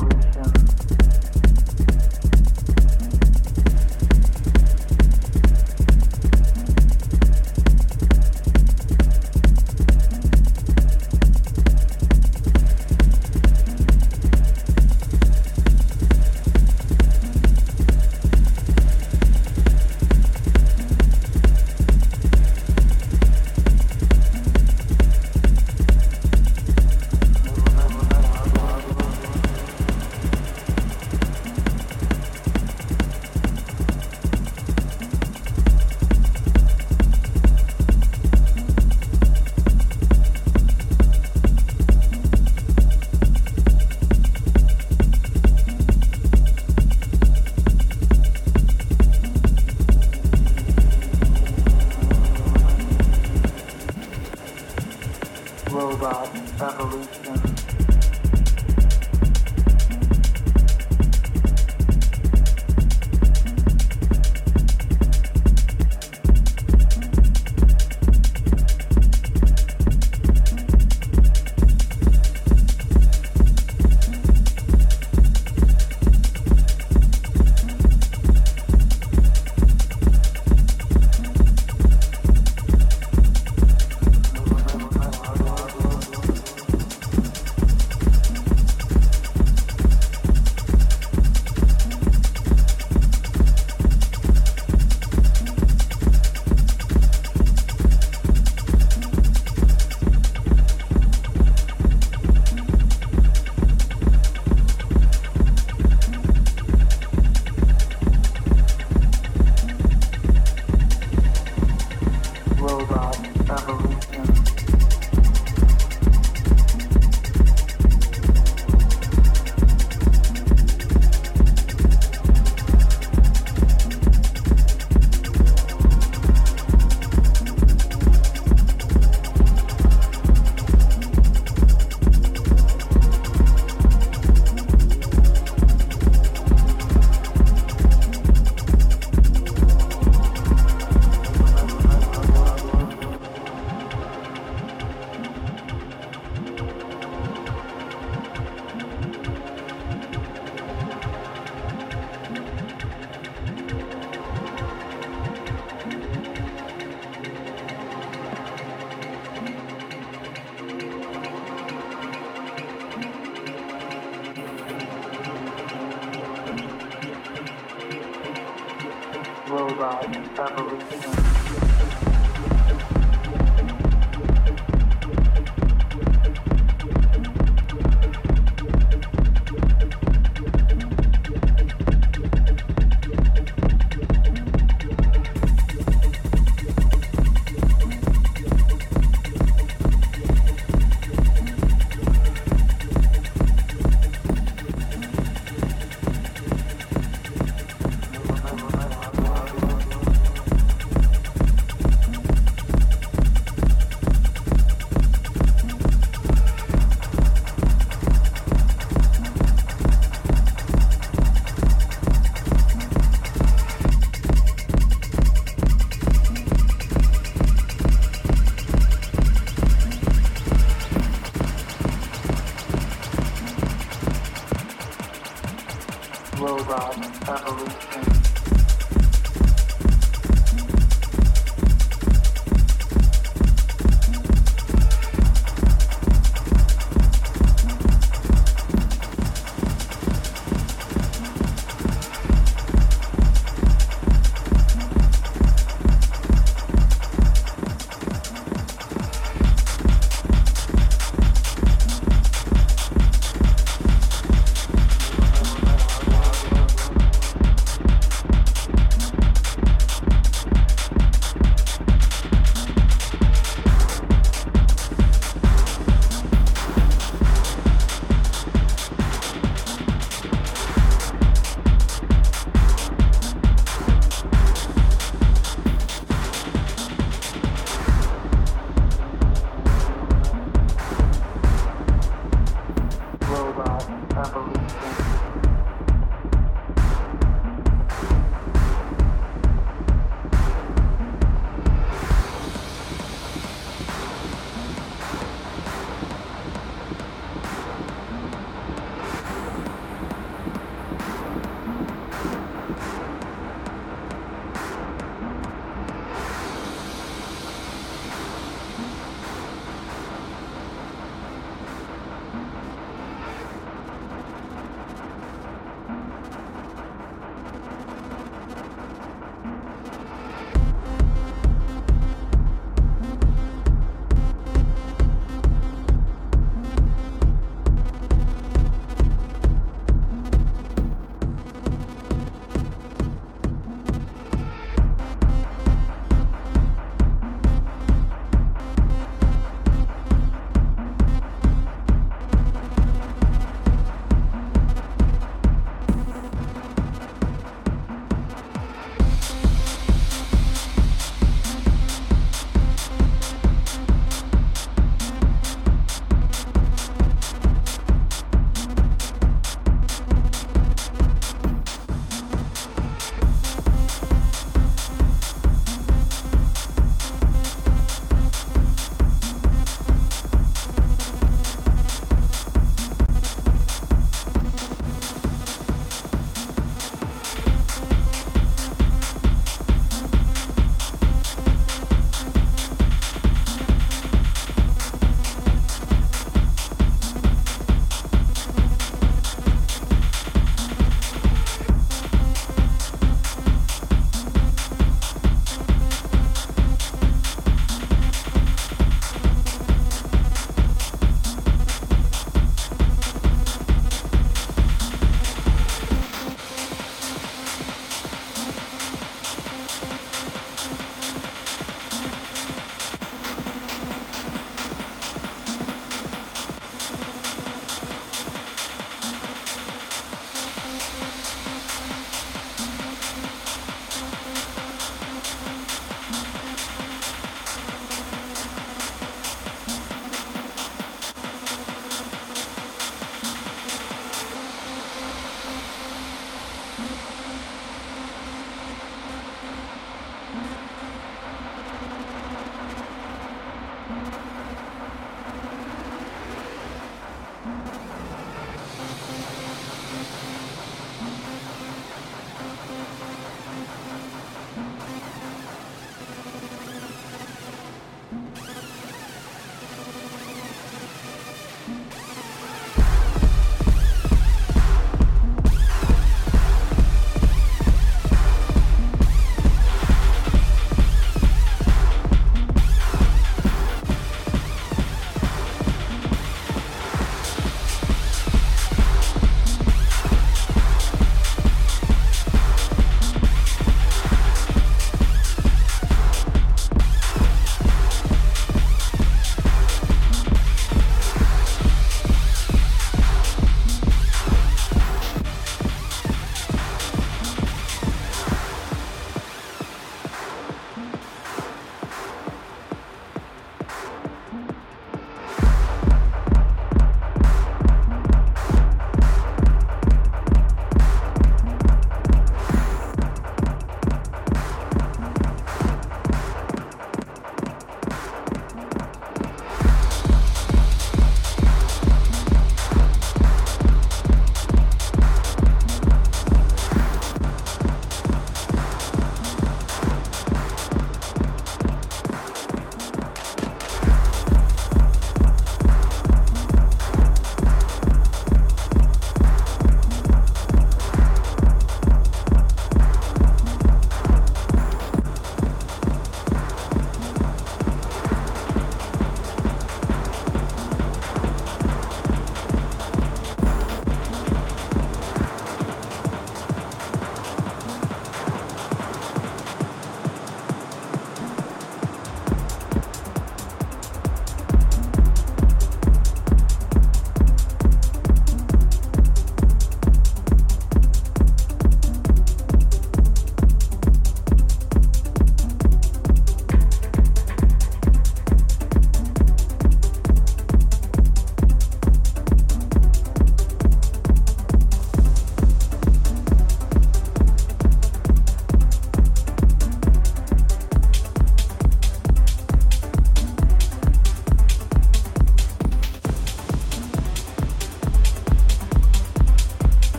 Revolution. Thank you.